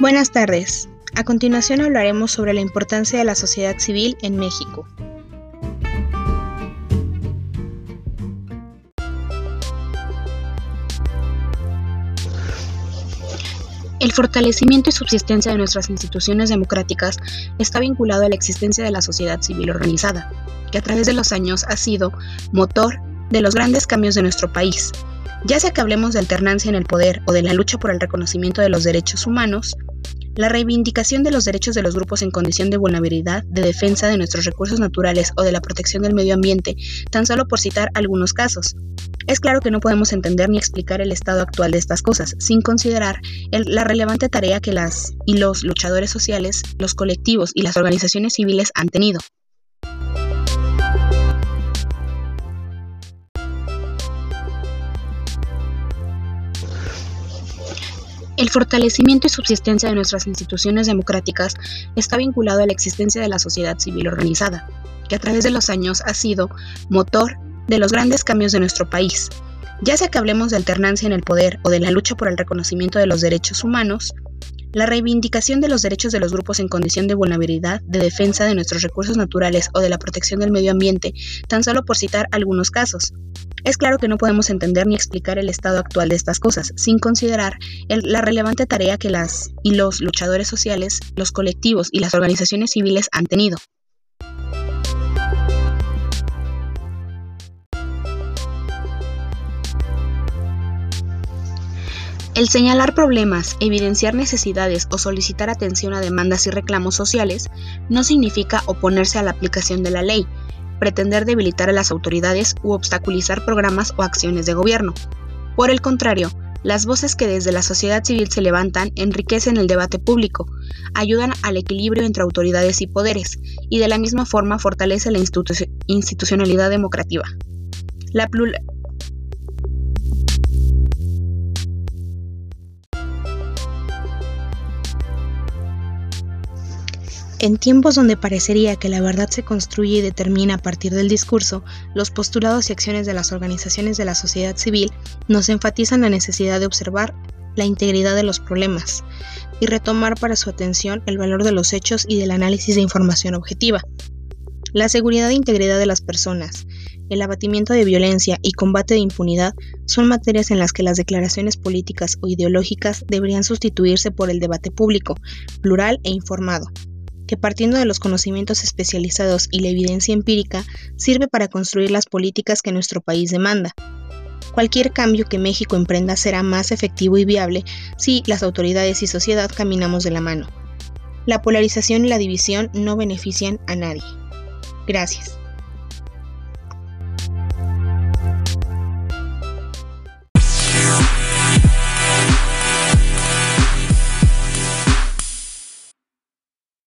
Buenas tardes. A continuación hablaremos sobre la importancia de la sociedad civil en México. El fortalecimiento y subsistencia de nuestras instituciones democráticas está vinculado a la existencia de la sociedad civil organizada, que a través de los años ha sido motor de los grandes cambios de nuestro país, ya sea que hablemos de alternancia en el poder o de la lucha por el reconocimiento de los derechos humanos, la reivindicación de los derechos de los grupos en condición de vulnerabilidad, de defensa de nuestros recursos naturales o de la protección del medio ambiente, tan solo por citar algunos casos. Es claro que no podemos entender ni explicar el estado actual de estas cosas, sin considerar la relevante tarea que las y los luchadores sociales, los colectivos y las organizaciones civiles han tenido. El fortalecimiento y subsistencia de nuestras instituciones democráticas está vinculado a la existencia de la sociedad civil organizada, que a través de los años ha sido motor de los grandes cambios de nuestro país, ya sea que hablemos de alternancia en el poder o de la lucha por el reconocimiento de los derechos humanos, la reivindicación de los derechos de los grupos en condición de vulnerabilidad, de defensa de nuestros recursos naturales o de la protección del medio ambiente, tan solo por citar algunos casos. Es claro que no podemos entender ni explicar el estado actual de estas cosas, sin considerar la relevante tarea que las y los luchadores sociales, los colectivos y las organizaciones civiles han tenido. El señalar problemas, evidenciar necesidades o solicitar atención a demandas y reclamos sociales no significa oponerse a la aplicación de la ley, pretender debilitar a las autoridades u obstaculizar programas o acciones de gobierno. Por el contrario, las voces que desde la sociedad civil se levantan enriquecen el debate público, ayudan al equilibrio entre autoridades y poderes, y de la misma forma fortalece la institucionalidad democrática. La, En tiempos donde parecería que la verdad se construye y determina a partir del discurso, los postulados y acciones de las organizaciones de la sociedad civil nos enfatizan la necesidad de observar la integridad de los problemas y retomar para su atención el valor de los hechos y del análisis de información objetiva. La seguridad e integridad de las personas, el abatimiento de violencia y combate de impunidad son materias en las que las declaraciones políticas o ideológicas deberían sustituirse por el debate público, plural e informado que partiendo de los conocimientos especializados y la evidencia empírica sirve para construir las políticas que nuestro país demanda. Cualquier cambio que México emprenda será más efectivo y viable si las autoridades y sociedad caminamos de la mano. La polarización y la división no benefician a nadie. Gracias.